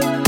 Bye.